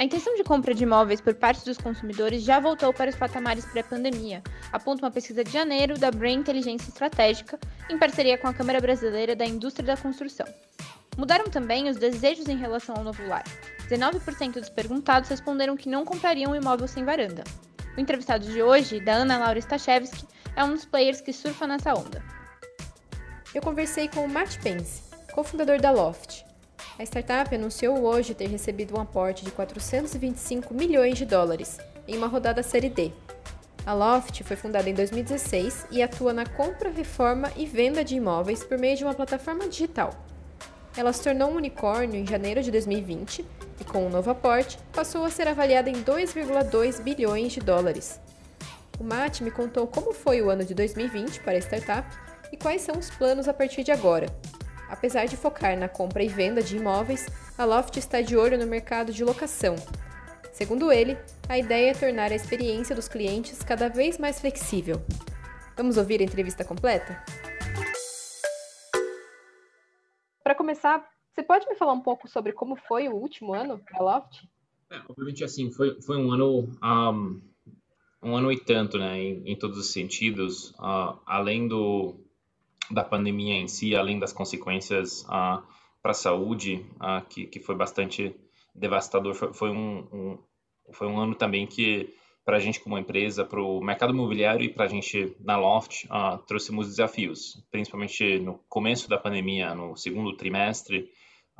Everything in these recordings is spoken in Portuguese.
A intenção de compra de imóveis por parte dos consumidores já voltou para os patamares pré-pandemia, aponta uma pesquisa de janeiro da Brain Inteligência Estratégica, em parceria com a Câmara Brasileira da Indústria da Construção. Mudaram também os desejos em relação ao novo lar. 19% dos perguntados responderam que não comprariam um imóvel sem varanda. O entrevistado de hoje, da Ana Laura Stachewski, é um dos players que surfa nessa onda. Eu conversei com o Matt Pence, cofundador da Loft, a startup anunciou hoje ter recebido um aporte de 425 milhões de dólares em uma rodada Série D. A Loft foi fundada em 2016 e atua na compra, reforma e venda de imóveis por meio de uma plataforma digital. Ela se tornou um unicórnio em janeiro de 2020 e, com um novo aporte, passou a ser avaliada em 2,2 bilhões de dólares. O Matt me contou como foi o ano de 2020 para a startup e quais são os planos a partir de agora, Apesar de focar na compra e venda de imóveis, a Loft está de olho no mercado de locação. Segundo ele, a ideia é tornar a experiência dos clientes cada vez mais flexível. Vamos ouvir a entrevista completa? Para começar, você pode me falar um pouco sobre como foi o último ano da Loft? É, obviamente, assim, foi, foi um ano um, um ano e tanto, né, em, em todos os sentidos. Uh, além do, da pandemia em si, além das consequências uh, para a saúde, uh, que, que foi bastante devastador, foi, foi um, um, foi um ano também que, para a gente como empresa, para o mercado imobiliário e para a gente na Loft, trouxemos desafios, principalmente no começo da pandemia, no segundo trimestre,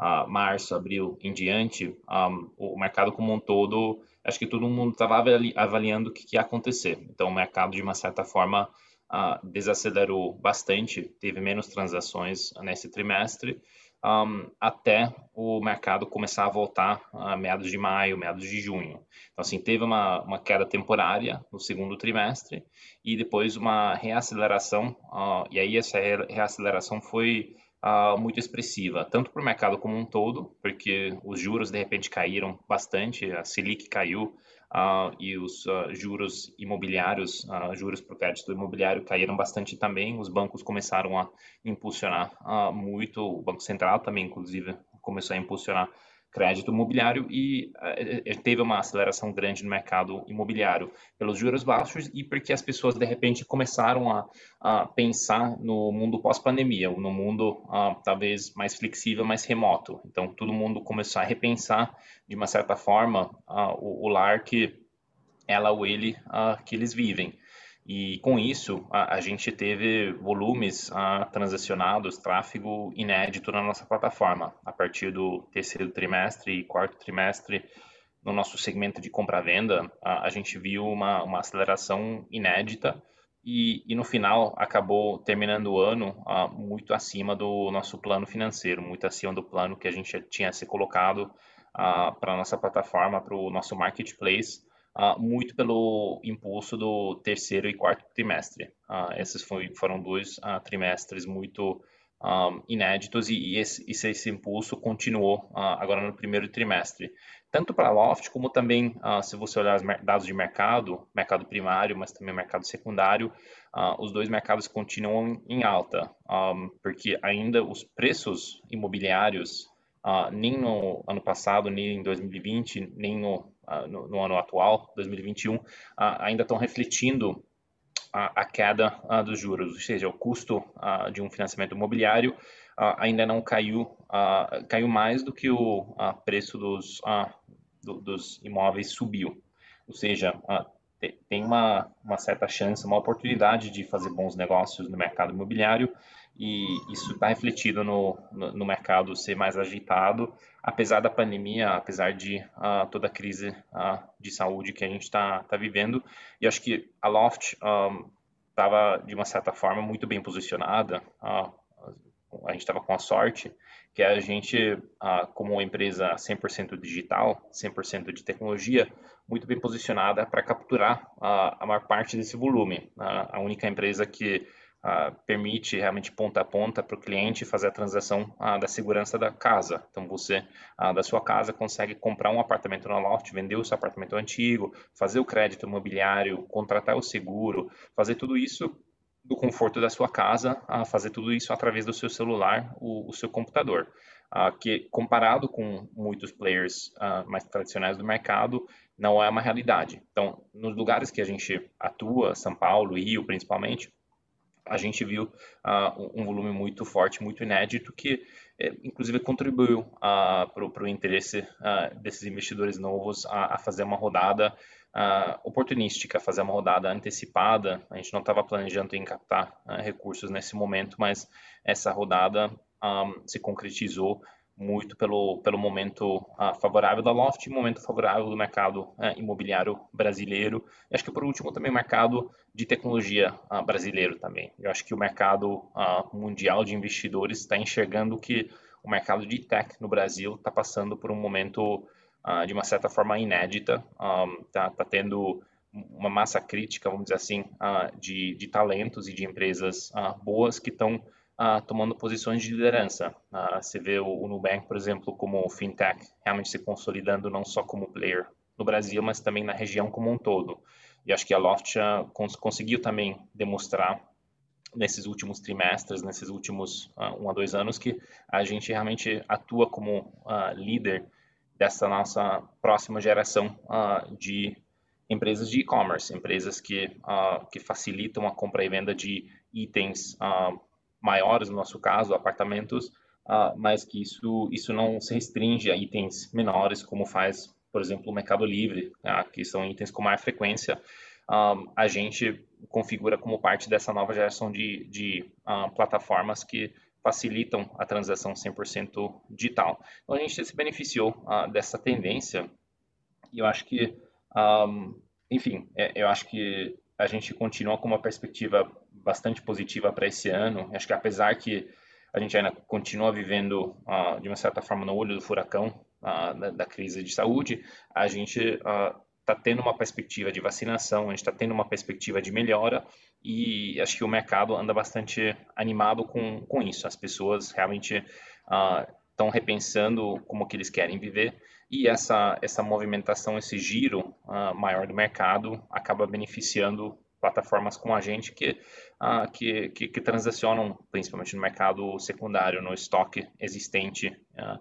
uh, março, abril em diante, um, o mercado como um todo, acho que todo mundo estava avaliando o que, que ia acontecer. Então, o mercado, de uma certa forma, uh, desacelerou bastante, teve menos transações nesse trimestre, um, até o mercado começar a voltar a meados de maio, meados de junho. Então, assim, teve uma, uma queda temporária no segundo trimestre e depois uma reaceleração, uh, e aí essa reaceleração foi uh, muito expressiva, tanto para o mercado como um todo, porque os juros de repente caíram bastante, a Selic caiu uh, e os uh, juros imobiliários, uh, juros para o crédito imobiliário caíram bastante também. Os bancos começaram a impulsionar muito, o Banco Central também, inclusive, começou a impulsionar crédito imobiliário e uh, teve uma aceleração grande no mercado imobiliário pelos juros baixos e porque as pessoas de repente começaram a, a pensar no mundo pós-pandemia, no mundo uh, talvez mais flexível, mais remoto. Então todo mundo começou a repensar de uma certa forma uh, o, o, lar que ela ou ele que eles vivem. E com isso, a, a gente teve volumes ah, transacionados, tráfego inédito na nossa plataforma. A partir do terceiro trimestre e quarto trimestre, no nosso segmento de compra-venda, a, a, gente viu uma, uma aceleração inédita e, e, no final acabou terminando o ano ah, muito acima do nosso plano financeiro, muito acima do plano que a gente tinha se colocado ah, para a nossa plataforma, para o nosso marketplace uh, muito pelo impulso do terceiro e quarto trimestre. Uh, esses foi, foram dois uh, trimestres muito um, inéditos e, e, esse, esse, impulso continuou agora no primeiro trimestre. Tanto para a Loft, como também, se você olhar os dados de mercado, mercado primário, mas também mercado secundário, os dois mercados continuam em alta, um, porque ainda os preços imobiliários Uh, nem no ano passado, nem em 2020, nem no no, no, ano atual, 2021, uh, ainda estão refletindo a, a queda dos juros, ou seja, o custo de um financiamento imobiliário ainda não caiu, caiu mais do que o preço dos, do, dos imóveis subiu. Ou seja, tem uma, uma certa chance, uma oportunidade de fazer bons negócios no mercado imobiliário e isso está refletido no, no, mercado ser mais agitado, apesar da pandemia, apesar de uh, toda a crise uh, de saúde que a gente está tá vivendo. E acho que a Loft estava, um, de uma certa forma, muito bem posicionada. Uh, a gente estava com a sorte que a gente, como empresa 100% digital, 100% de tecnologia, muito bem posicionada para capturar a maior parte desse volume. A única empresa que Uh, permite realmente ponta a ponta para o cliente fazer a transação uh, da segurança da casa. Então, você, uh, da sua casa, consegue comprar um apartamento na Loft, vender o seu apartamento antigo, fazer o crédito imobiliário, contratar o seguro, fazer tudo isso do conforto da sua casa, fazer tudo isso através do seu celular, o, o seu computador. que, comparado com muitos players mais tradicionais do mercado, não é uma realidade. Então, nos lugares que a gente atua, São Paulo, Rio principalmente, a gente viu uh, um volume muito forte, muito inédito, que eh, inclusive contribuiu uh, para o interesse uh, desses investidores novos a, a fazer uma rodada oportunística, fazer uma rodada antecipada. A gente não estava planejando em captar recursos nesse momento, mas essa rodada um, se concretizou muito pelo, pelo momento uh, favorável da Loft, momento favorável do mercado uh, imobiliário brasileiro. E acho que por último também o mercado de tecnologia uh, brasileiro também. Eu acho que o mercado mundial de investidores está enxergando que o mercado de tech no Brasil está passando por um momento de uma certa forma inédita, está um, tá tendo uma massa crítica, vamos dizer assim, de, de talentos e de empresas boas que estão uh, tomando posições de liderança. Uh, você vê o, o, Nubank, por exemplo, como fintech, realmente se consolidando não só como player no Brasil, mas também na região como um todo. E acho que a Loft cons conseguiu também demonstrar nesses últimos trimestres, nesses últimos um a dois anos, que a gente realmente atua como líder dessa nossa próxima geração de empresas de e-commerce, empresas que, que facilitam a compra e venda de itens maiores, no nosso caso, apartamentos, uh, mas que isso, isso não se restringe a itens menores, como faz, por exemplo, o Mercado Livre, uh, que são itens com maior frequência. Uh, a gente configura como parte dessa nova geração de, de plataformas que facilitam a transação 100% digital. Então, a gente se beneficiou dessa tendência e eu acho que, um, enfim, é, eu acho que a gente continua com uma perspectiva bastante positiva para esse ano. Acho que apesar que a gente ainda continua vivendo uh, de uma certa forma no olho do furacão uh, da, da, crise de saúde, a gente está uh, tendo uma perspectiva de vacinação, a gente está tendo uma perspectiva de melhora e acho que o mercado anda bastante animado com, com isso. As pessoas realmente estão repensando como que eles querem viver e essa, essa movimentação, esse giro maior do mercado acaba beneficiando plataformas com a gente que, uh, que, que, que, transacionam principalmente no mercado secundário, no estoque existente uh,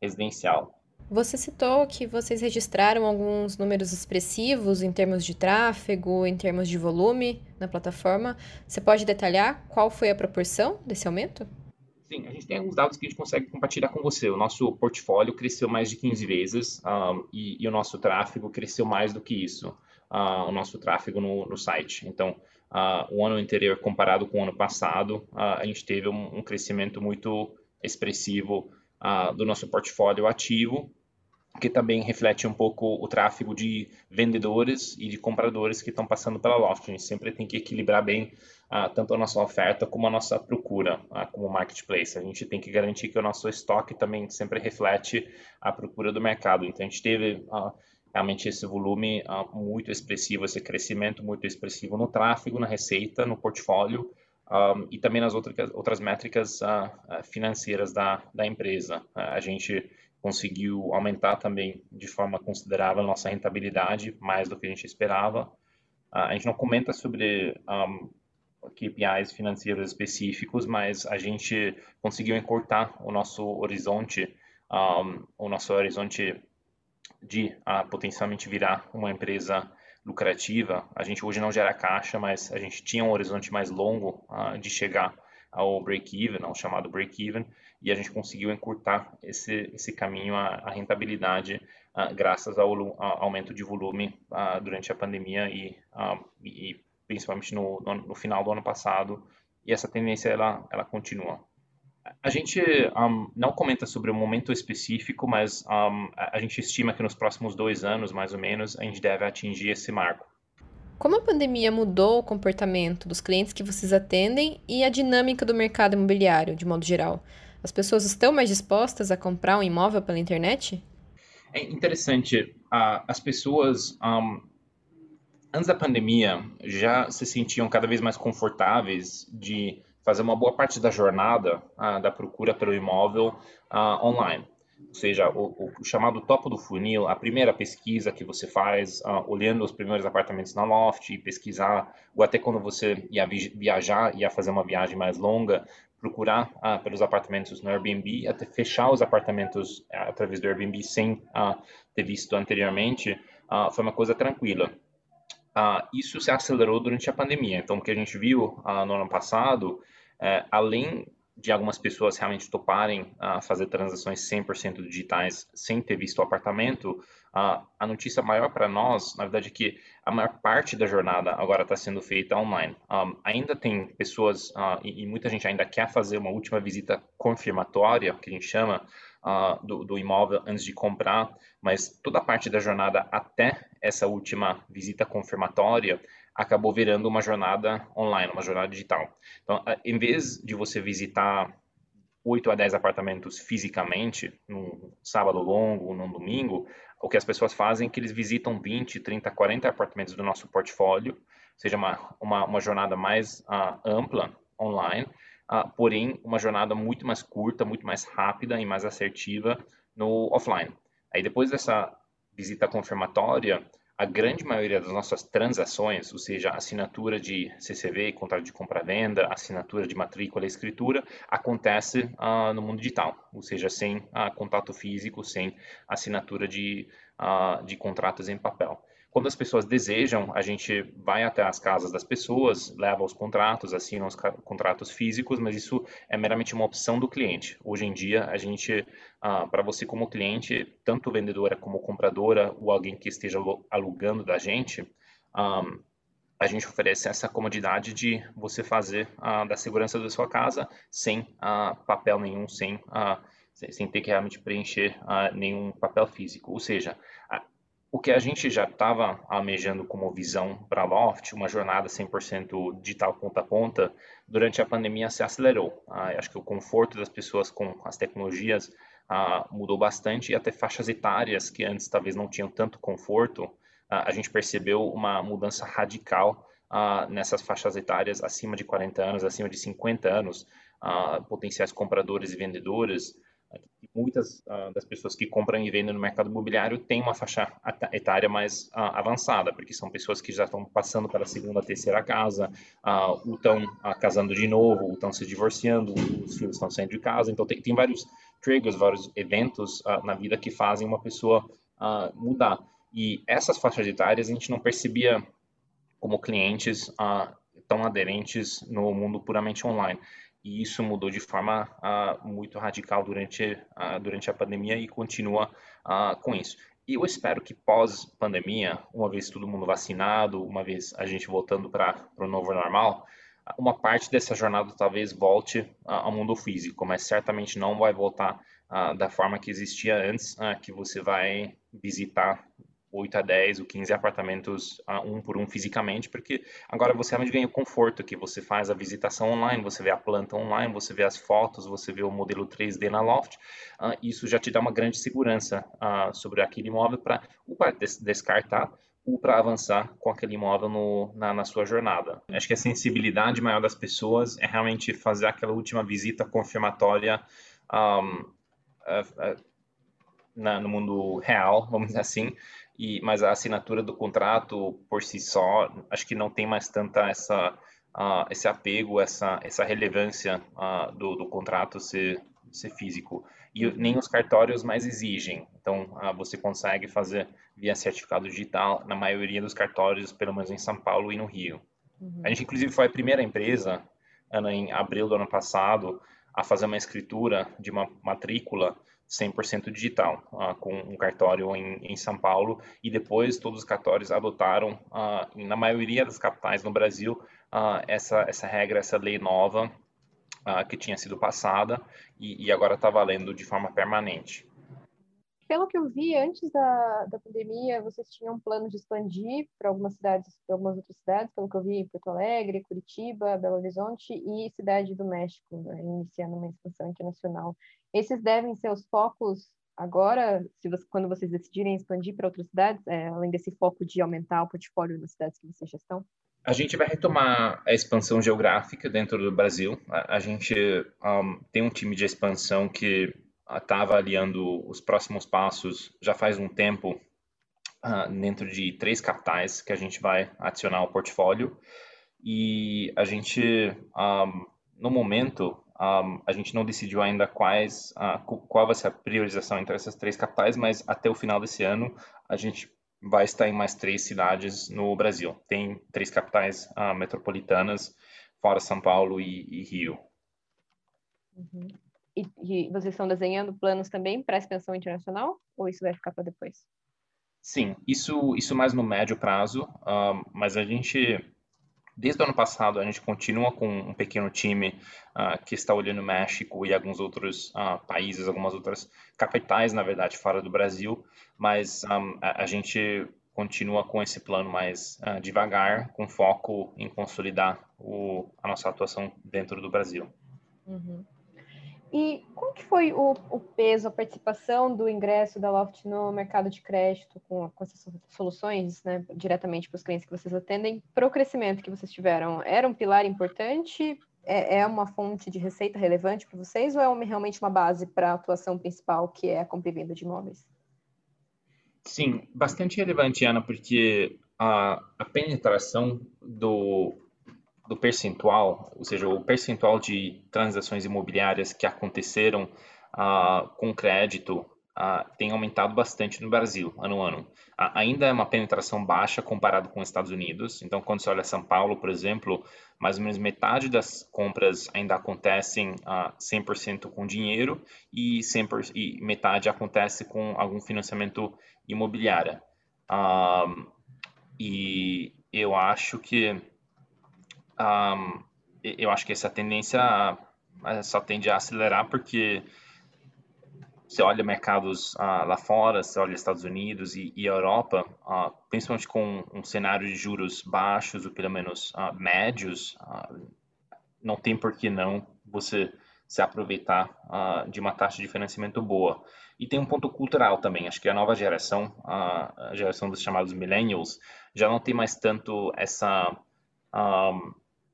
residencial. Você citou que vocês registraram alguns números expressivos em termos de tráfego, em termos de volume na plataforma. Você pode detalhar qual foi a proporção desse aumento? Sim, a gente tem alguns dados que a gente consegue compartilhar com você. O nosso portfólio cresceu mais de 15 vezes um, ah, e, e, o nosso tráfego cresceu mais do que isso uh, o nosso tráfego no, no site. Então, uh, o ano anterior comparado com o ano passado, uh, a gente teve um, um crescimento muito expressivo do nosso portfólio ativo, que também reflete um pouco o tráfego de vendedores e de compradores que estão passando pela Loft. A gente sempre tem que equilibrar bem tanto a nossa oferta como a nossa procura como marketplace. A gente tem que garantir que o nosso estoque também sempre reflete a procura do mercado. Então, a gente teve realmente esse volume uh, muito expressivo, esse crescimento muito expressivo no tráfego, na receita, no portfólio um, ah, e também nas outras, outras métricas uh, financeiras da, da empresa. Uh, a gente conseguiu aumentar também de forma considerável a nossa rentabilidade, mais do que a gente esperava. a gente não comenta sobre um, KPIs financeiros específicos, mas a gente conseguiu encurtar o nosso horizonte, um, o nosso horizonte de uh, potencialmente virar uma empresa lucrativa. A gente hoje não gera caixa, mas a gente tinha um horizonte mais longo uh, de chegar ao break-even, ao chamado break-even, e a gente conseguiu encurtar esse, esse caminho à, à rentabilidade uh, graças ao, ao, aumento de volume durante a pandemia e, e principalmente no, no, no, final do ano passado. E essa tendência ela, ela continua. A gente um, não comenta sobre um momento específico, mas um, a gente estima que nos próximos dois anos, mais ou menos, a gente deve atingir esse marco. Como a pandemia mudou o comportamento dos clientes que vocês atendem e a dinâmica do mercado imobiliário, de modo geral? As pessoas estão mais dispostas a comprar um imóvel pela internet? É interessante. Uh, as pessoas, um, antes da pandemia, já se sentiam cada vez mais confortáveis de fazer uma boa parte da jornada uh, da procura pelo imóvel uh, online ou seja, o, o, chamado topo do funil, a primeira pesquisa que você faz, uh, olhando os primeiros apartamentos na Loft, pesquisar, ou até quando você ia viajar, ia fazer uma viagem mais longa, procurar uh, pelos apartamentos no Airbnb, até fechar os apartamentos uh, através do Airbnb sem ter visto anteriormente, foi uma coisa tranquila. Isso se acelerou durante a pandemia. Então, o que a gente viu no ano passado, é, além de algumas pessoas realmente toparem uh, fazer transações 100% digitais sem ter visto o apartamento, a notícia maior para nós, na verdade, é que a maior parte da jornada agora está sendo feita online. Um, ainda tem pessoas, e, e, muita gente ainda quer fazer uma última visita confirmatória, que a gente chama, do, do imóvel antes de comprar, mas toda a parte da jornada até essa última visita confirmatória acabou virando uma jornada online, uma jornada digital. Então, em vez de você visitar 8 a 10 apartamentos fisicamente, num sábado longo num domingo, o que as pessoas fazem é que eles visitam 20, 30, 40 apartamentos do nosso portfólio, seja uma, uma, uma jornada mais uh, ampla online, uh, porém uma jornada muito mais curta, muito mais rápida e mais assertiva no offline. Aí depois dessa visita confirmatória, a grande maioria das nossas transações, ou seja, assinatura de CCV, contrato de compra-venda, assinatura de matrícula e escritura, acontece uh, no mundo digital, ou seja, sem uh, contato físico, sem assinatura de, uh, de contratos em papel. Quando as pessoas desejam, a gente vai até as casas das pessoas, leva os contratos, assina os contratos físicos, mas isso é meramente uma opção do cliente. Hoje em dia, a gente, ah, para você como cliente, tanto vendedora como compradora ou alguém que esteja alugando da gente, ah, a gente oferece essa comodidade de você fazer ah, da segurança da sua casa sem papel nenhum, sem sem ter que realmente preencher uh, nenhum papel físico. Ou seja, o que a gente já estava almejando como visão para a Loft, uma jornada 100% digital ponta a ponta, durante a pandemia se acelerou. Ah, acho que o conforto das pessoas com as tecnologias ah, mudou bastante e até faixas etárias que antes talvez não tinham tanto conforto, ah, a gente percebeu uma mudança radical ah, nessas faixas etárias acima de 40 anos, acima de 50 anos, ah, potenciais compradores e vendedores, muitas uh, das pessoas que compram e vendem no mercado imobiliário têm uma faixa etária mais uh, avançada, porque são pessoas que já estão passando pela segunda, terceira casa, uh, ou estão casando de novo, ou estão se divorciando, os filhos estão saindo de casa. Então, tem, tem vários triggers, vários eventos na vida que fazem uma pessoa mudar. E essas faixas etárias a gente não percebia como clientes tão aderentes no mundo puramente online e isso mudou de forma uh, muito radical durante, uh, durante a pandemia e continua uh, com isso. E eu espero que pós-pandemia, uma vez todo mundo vacinado, uma vez a gente voltando para o novo normal, uma parte dessa jornada talvez volte ao mundo físico, mas certamente não vai voltar da forma que existia antes, que você vai visitar 8 a 10 ou 15 apartamentos um por um fisicamente, porque agora você realmente ganha o conforto que você faz a visitação online, você vê a planta online, você vê as fotos, você vê o modelo 3D na Loft, uh, isso já te dá uma grande segurança uh, sobre aquele imóvel para des descartar ou para avançar com aquele imóvel no, na, na, sua jornada. Acho que a sensibilidade maior das pessoas é realmente fazer aquela última visita confirmatória um, uh, uh, na, no mundo real, vamos dizer assim, e, mas a assinatura do contrato por si só, acho que não tem mais tanta essa, uh, esse apego, essa, essa relevância uh, do, do contrato ser, ser físico. E nem os cartórios mais exigem. Então, uh, você consegue fazer via certificado digital na maioria dos cartórios, pelo menos em São Paulo e no Rio. Uhum. A gente, inclusive, foi a primeira empresa, Ana, em abril do ano passado, a fazer uma escritura de uma matrícula 100% digital, uh, com um cartório em, em, São Paulo, e depois todos os cartórios adotaram, uh, na maioria das capitais no Brasil, uh, essa, essa regra, essa lei nova que tinha sido passada e, e agora está valendo de forma permanente. pelo que eu vi, antes da, da pandemia, vocês tinham um plano de expandir para algumas cidades, para algumas outras cidades, pelo que eu vi, Porto Alegre, Curitiba, Belo Horizonte e Cidade do México, né, iniciando uma expansão internacional. Esses devem ser os focos agora, você, quando vocês decidirem expandir para outras cidades, é, além desse foco de aumentar o portfólio das cidades que vocês já estão? A gente vai retomar a expansão geográfica dentro do Brasil. A, a gente um, tem um time de expansão que está avaliando os próximos passos já faz um tempo uh, dentro de três capitais que a gente vai adicionar ao portfólio. E a gente, um, no momento, um, a gente não decidiu ainda quais, uh, qual vai ser a priorização entre essas três capitais, mas até o final desse ano a gente vai estar em mais três cidades no Brasil. Tem três capitais uh, metropolitanas, fora São Paulo e, e Rio. Uhum. E, e, vocês estão desenhando planos também para a expansão internacional? Ou isso vai ficar para depois? Sim, isso, isso mais no médio prazo, uh, mas a gente, desde o ano passado, a gente continua com um pequeno time uh, que está olhando México e alguns outros uh, países, algumas outras capitais, na verdade, fora do Brasil, mas um, a, a, gente continua com esse plano mais devagar, com foco em consolidar o, a nossa atuação dentro do Brasil. Uhum. E como que foi o, o, peso, a participação do ingresso da Loft no mercado de crédito com, com essas soluções, né, diretamente para os clientes que vocês atendem, para o crescimento que vocês tiveram? Era um pilar importante? É, é uma fonte de receita relevante para vocês ou é uma, realmente uma base para a atuação principal, que é a compra e venda de imóveis? Sim, bastante relevante, Ana, porque a, a penetração do, do percentual, ou seja, o percentual de transações imobiliárias que aconteceram uh, com crédito uh, tem aumentado bastante no Brasil, ano a ano. Uh, ainda é uma penetração baixa comparado com os Estados Unidos. Então, quando você olha São Paulo, por exemplo, mais ou menos metade das compras ainda acontecem uh, 100% com dinheiro e, 100%, e metade acontece com algum financiamento imobiliário. e eu acho que um, eu acho que essa tendência só tende a acelerar porque você olha mercados uh, lá fora, você olha Estados Unidos e, e Europa, uh, principalmente com um cenário de juros baixos ou pelo menos uh, médios, não tem por que não você se aproveitar de uma taxa de financiamento boa. E tem um ponto cultural também, acho que a nova geração, a geração dos chamados millennials, já não tem mais tanto essa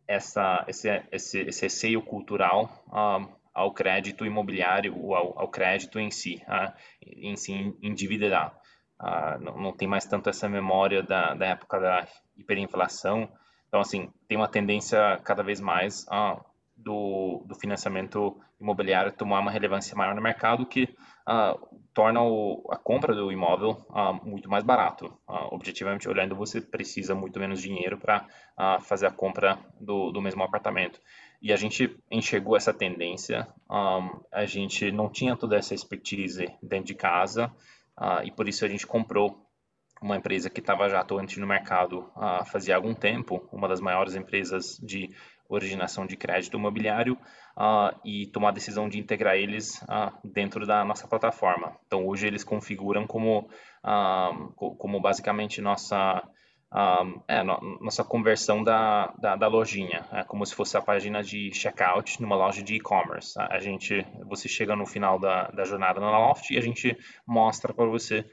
essa, esse, esse, esse receio cultural um, ao crédito imobiliário ou ao, ao crédito em si, uh, em si individual. Uh, não, não, tem mais tanto essa memória da, da época da hiperinflação. Então, assim, tem uma tendência cada vez mais uh, do, do financiamento imobiliário tomar uma relevância maior no mercado que uh, torna o, a compra do imóvel uh, muito mais barato. Uh, objetivamente olhando, você precisa muito menos dinheiro para fazer a compra do, do mesmo apartamento. E a gente enxergou essa tendência, a gente não tinha toda essa expertise dentro de casa e por isso a gente comprou uma empresa que estava já atuante no mercado fazia algum tempo, uma das maiores empresas de originação de crédito imobiliário uh, e tomar a decisão de integrar eles uh, dentro da nossa plataforma. Então, hoje eles configuram como, uh, como basicamente nossa, é, no, nossa conversão da, da, da, lojinha, é como se fosse a página de checkout numa loja de e-commerce. A gente, você chega no final da, da jornada na Loft e a gente mostra para você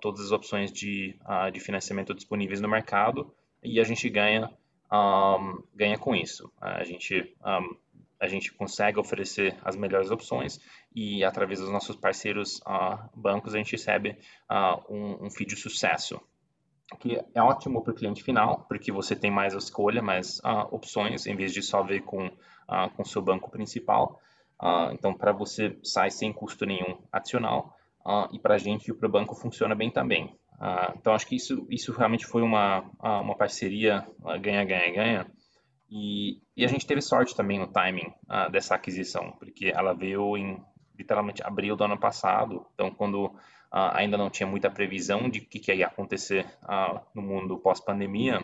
todas as opções de, de financiamento disponíveis no mercado e a gente ganha um, ganha com isso. A gente, um, a gente consegue oferecer as melhores opções e, através dos nossos parceiros uh, bancos, a gente recebe uh, um, um feed de sucesso, que é ótimo para o cliente final, porque você tem mais escolha, mais uh, opções, em vez de só ver com uh, com seu banco principal. então, para você, sai sem custo nenhum adicional. e para a gente e para o banco funciona bem também. Ah, então, acho que isso, isso realmente foi uma, ah, uma parceria ganha-ganha-ganha. E, e, a gente teve sorte também no timing uh, dessa aquisição, porque ela veio em literalmente abril do ano passado. Então, quando ainda não tinha muita previsão de o que, que, ia acontecer no mundo pós-pandemia,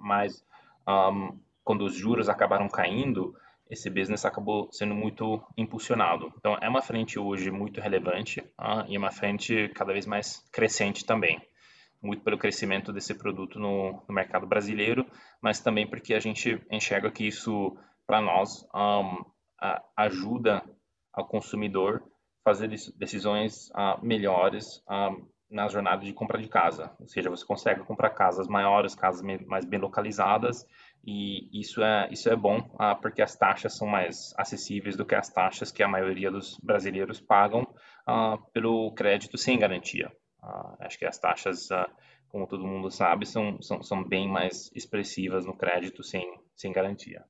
mas um, quando os juros acabaram caindo, esse business acabou sendo muito impulsionado. Então, é uma frente hoje muito relevante uh, e uma frente cada vez mais crescente também. Muito pelo crescimento desse produto no, no mercado brasileiro, mas também porque a gente enxerga que isso, para nós, um, a, ajuda ao consumidor fazer decisões uh, melhores uh, na jornada de compra de casa. Ou seja, você consegue comprar casas maiores, casas mais bem localizadas, e isso é, isso é bom uh, porque as taxas são mais acessíveis do que as taxas que a maioria dos brasileiros pagam pelo crédito sem garantia. acho que as taxas, como todo mundo sabe, são, são, são bem mais expressivas no crédito sem, sem garantia.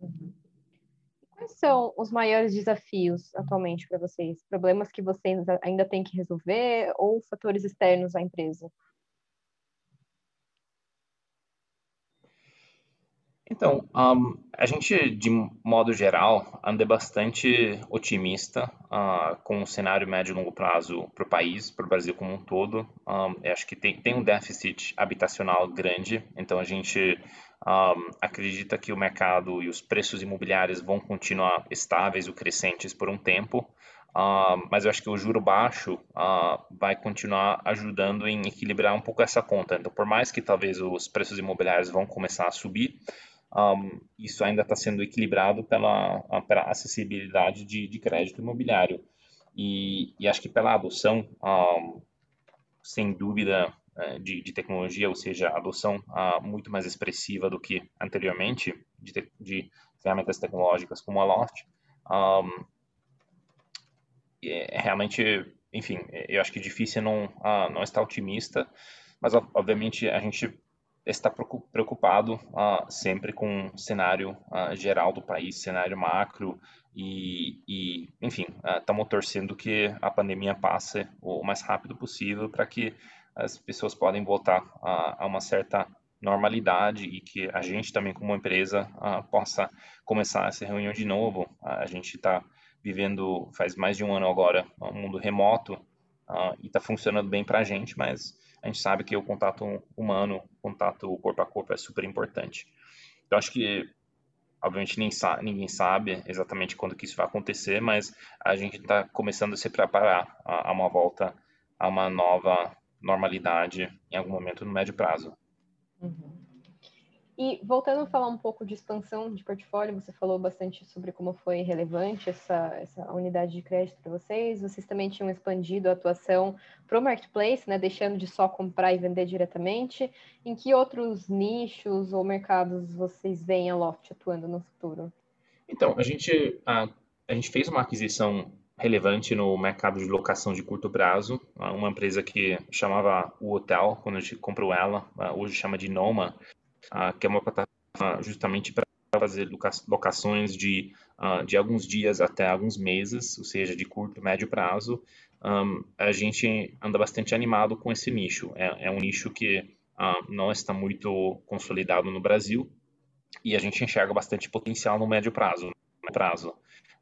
Uhum. Quais são os maiores desafios atualmente para vocês? Problemas que vocês ainda têm que resolver ou fatores externos à empresa? Então, um, a gente, de modo geral, anda bastante otimista uh, com o cenário médio e longo prazo para o país, para o Brasil como um todo. Um, acho que tem, tem um déficit habitacional grande, então a gente um, acredita que o mercado e os preços imobiliários vão continuar estáveis ou crescentes por um tempo, uh, mas eu acho que o juro baixo uh, vai continuar ajudando em equilibrar um pouco essa conta. Então, por mais que talvez os preços imobiliários vão começar a subir, um, isso ainda está sendo equilibrado pela, pela acessibilidade de, de crédito imobiliário. E, e, acho que pela adoção, um, sem dúvida, é, de, de, tecnologia, ou seja, adoção uh, muito mais expressiva do que anteriormente de, te, de ferramentas tecnológicas como a Loft, um, é, realmente, enfim, eu acho que é difícil não, uh, não estar otimista, mas obviamente a gente está preocupado uh, sempre com o cenário uh, geral do país, cenário macro, e, e enfim, estamos torcendo que a pandemia passe o mais rápido possível para que as pessoas podem voltar a, a uma certa normalidade e que a gente também como empresa uh, possa começar essa reunião de novo. A gente está vivendo faz mais de um ano agora um mundo remoto e está funcionando bem para a gente, mas a gente sabe que o contato humano, contato corpo a corpo é super importante. Então acho que obviamente nem sa ninguém sabe exatamente quando que isso vai acontecer, mas a gente está começando a se preparar a, a uma volta a uma nova normalidade em algum momento no médio prazo. Uhum. E voltando a falar um pouco de expansão de portfólio, você falou bastante sobre como foi relevante essa, essa unidade de crédito para vocês. Vocês também tinham expandido a atuação para o marketplace, né, deixando de só comprar e vender diretamente. Em que outros nichos ou mercados vocês veem a Loft atuando no futuro? Então, a gente, a, a gente fez uma aquisição relevante no mercado de locação de curto prazo. Uma empresa que chamava o Hotel, quando a gente comprou ela, hoje chama de Noma, que é uma plataforma justamente para fazer locações de, de alguns dias até alguns meses, ou seja, de curto, médio prazo. a gente anda bastante animado com esse nicho. É, é um nicho que não está muito consolidado no Brasil e a gente enxerga bastante potencial no médio prazo. prazo.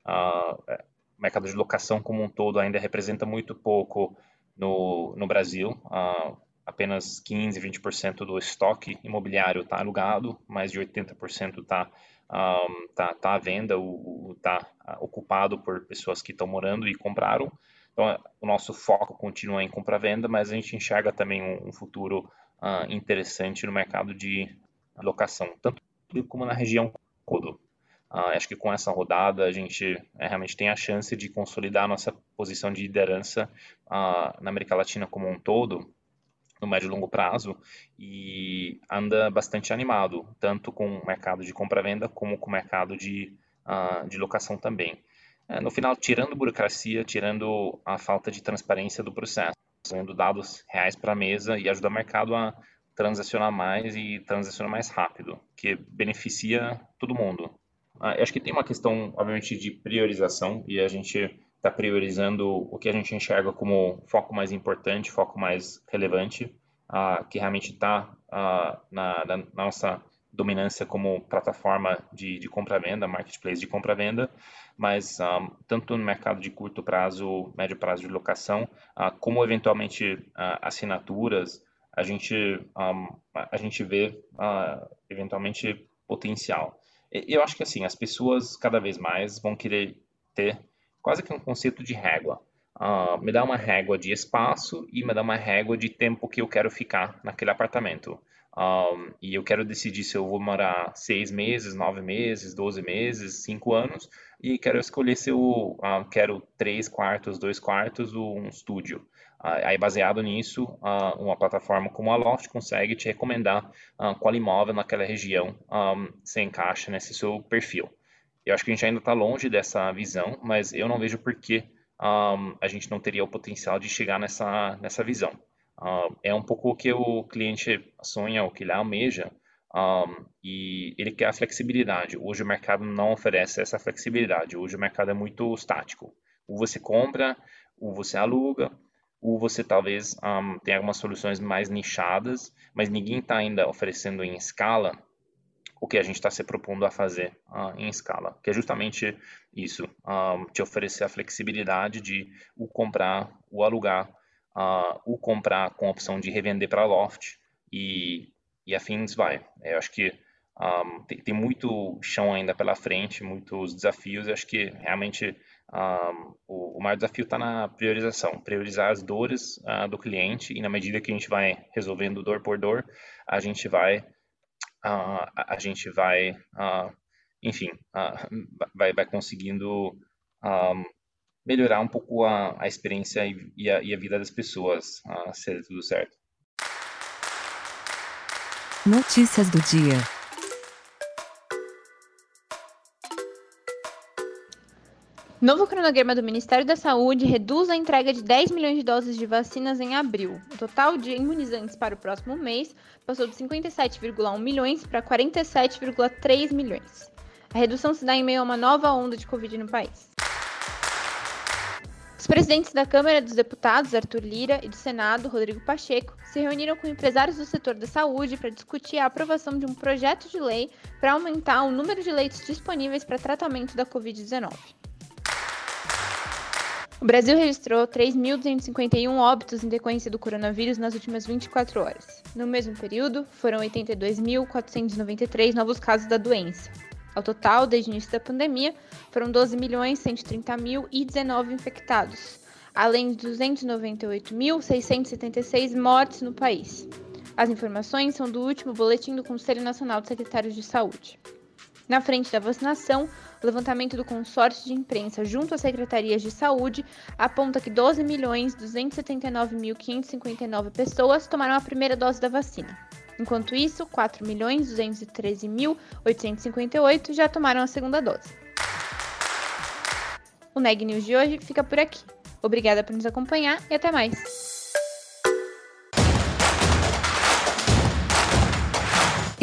Uh, o mercado de locação como um todo ainda representa muito pouco no, no Brasil. Uh, apenas 15, 20% do estoque imobiliário está alugado, mais de 80% está um, tá, tá à venda, está ocupado por pessoas que estão morando e compraram. Então, o nosso foco continua em compra-venda, mas a gente enxerga também um, um futuro uh, interessante no mercado de locação, tanto como na região todo. Uh, acho que com essa rodada a gente é, realmente tem a chance de consolidar a nossa posição de liderança uh, na América Latina como um todo, no médio e longo prazo, e anda bastante animado, tanto com o mercado de compra-venda como com o mercado de, uh, de locação também. É, no final, tirando burocracia, tirando a falta de transparência do processo, trazendo dados reais para a mesa e ajuda o mercado a transacionar mais e transacionar mais rápido, que beneficia todo mundo. Ah, acho que tem uma questão, obviamente, de priorização e a gente está priorizando o que a gente enxerga como foco mais importante, foco mais relevante, uh, que realmente está uh, ah, na, na, nossa dominância como plataforma de, de compra-venda, marketplace de compra-venda, mas um, tanto no mercado de curto prazo, médio prazo de locação, uh, como eventualmente assinaturas, a gente, um, a gente vê eventualmente potencial. Eu acho que assim, as pessoas cada vez mais vão querer ter quase que um conceito de régua. Uh, me dá uma régua de espaço e me dá uma régua de tempo que eu quero ficar naquele apartamento. Um, e eu quero decidir se eu vou morar seis meses, nove meses, doze meses, cinco anos, e quero escolher se eu uh, quero três quartos, dois quartos ou um estúdio. Uh, aí, baseado nisso, uh, uma plataforma como a Loft consegue te recomendar qual imóvel naquela região um, se encaixa nesse seu perfil. Eu acho que a gente ainda está longe dessa visão, mas eu não vejo por que um, a gente não teria o potencial de chegar nessa, nessa visão. É um pouco o que o cliente sonha, o que ele almeja, um, e ele quer a flexibilidade. Hoje o mercado não oferece essa flexibilidade. Hoje o mercado é muito estático. Ou você compra, ou você aluga, ou você talvez um, tem algumas soluções mais nichadas, mas ninguém está ainda oferecendo em escala o que a gente está se propondo a fazer uh, em escala, que é justamente isso, um, te oferecer a flexibilidade de o comprar, o alugar, uh, o comprar com a opção de revender para loft e, e afins vai. Eu acho que um, tem, tem, muito chão ainda pela frente, muitos desafios. Eu acho que realmente um, o, o, maior desafio está na priorização, priorizar as dores uh, do cliente e na medida que a gente vai resolvendo dor por dor, a gente vai, uh, a gente vai, uh, enfim, vai, vai conseguindo melhorar um pouco a, a experiência e, e, a, e a vida das pessoas, a ser tudo certo. Notícias do dia. Novo cronograma do Ministério da Saúde reduz a entrega de 10 milhões de doses de vacinas em abril. O total de imunizantes para o próximo mês passou de 57,1 milhões para 47,3 milhões. A redução se dá em meio a uma nova onda de Covid no país. Os presidentes da Câmara dos Deputados, Arthur Lira, e do Senado, Rodrigo Pacheco, se reuniram com empresários do setor da saúde para discutir a aprovação de um projeto de lei para aumentar o número de leitos disponíveis para tratamento da Covid-19. O Brasil registrou 3.251 óbitos em decorrência do coronavírus nas últimas 24 horas. No mesmo período, foram 82.493 novos casos da doença, ao total, desde o início da pandemia, foram 12.130.019 infectados, além de 298.676 mortes no país. As informações são do último boletim do Conselho Nacional de Secretários de Saúde. Na frente da vacinação, o levantamento do consórcio de imprensa junto às secretarias de saúde aponta que 12.279.559 pessoas tomaram a primeira dose da vacina. Enquanto isso, 4.213.858 já tomaram a segunda dose. O Neg News de hoje fica por aqui. Obrigada por nos acompanhar e até mais.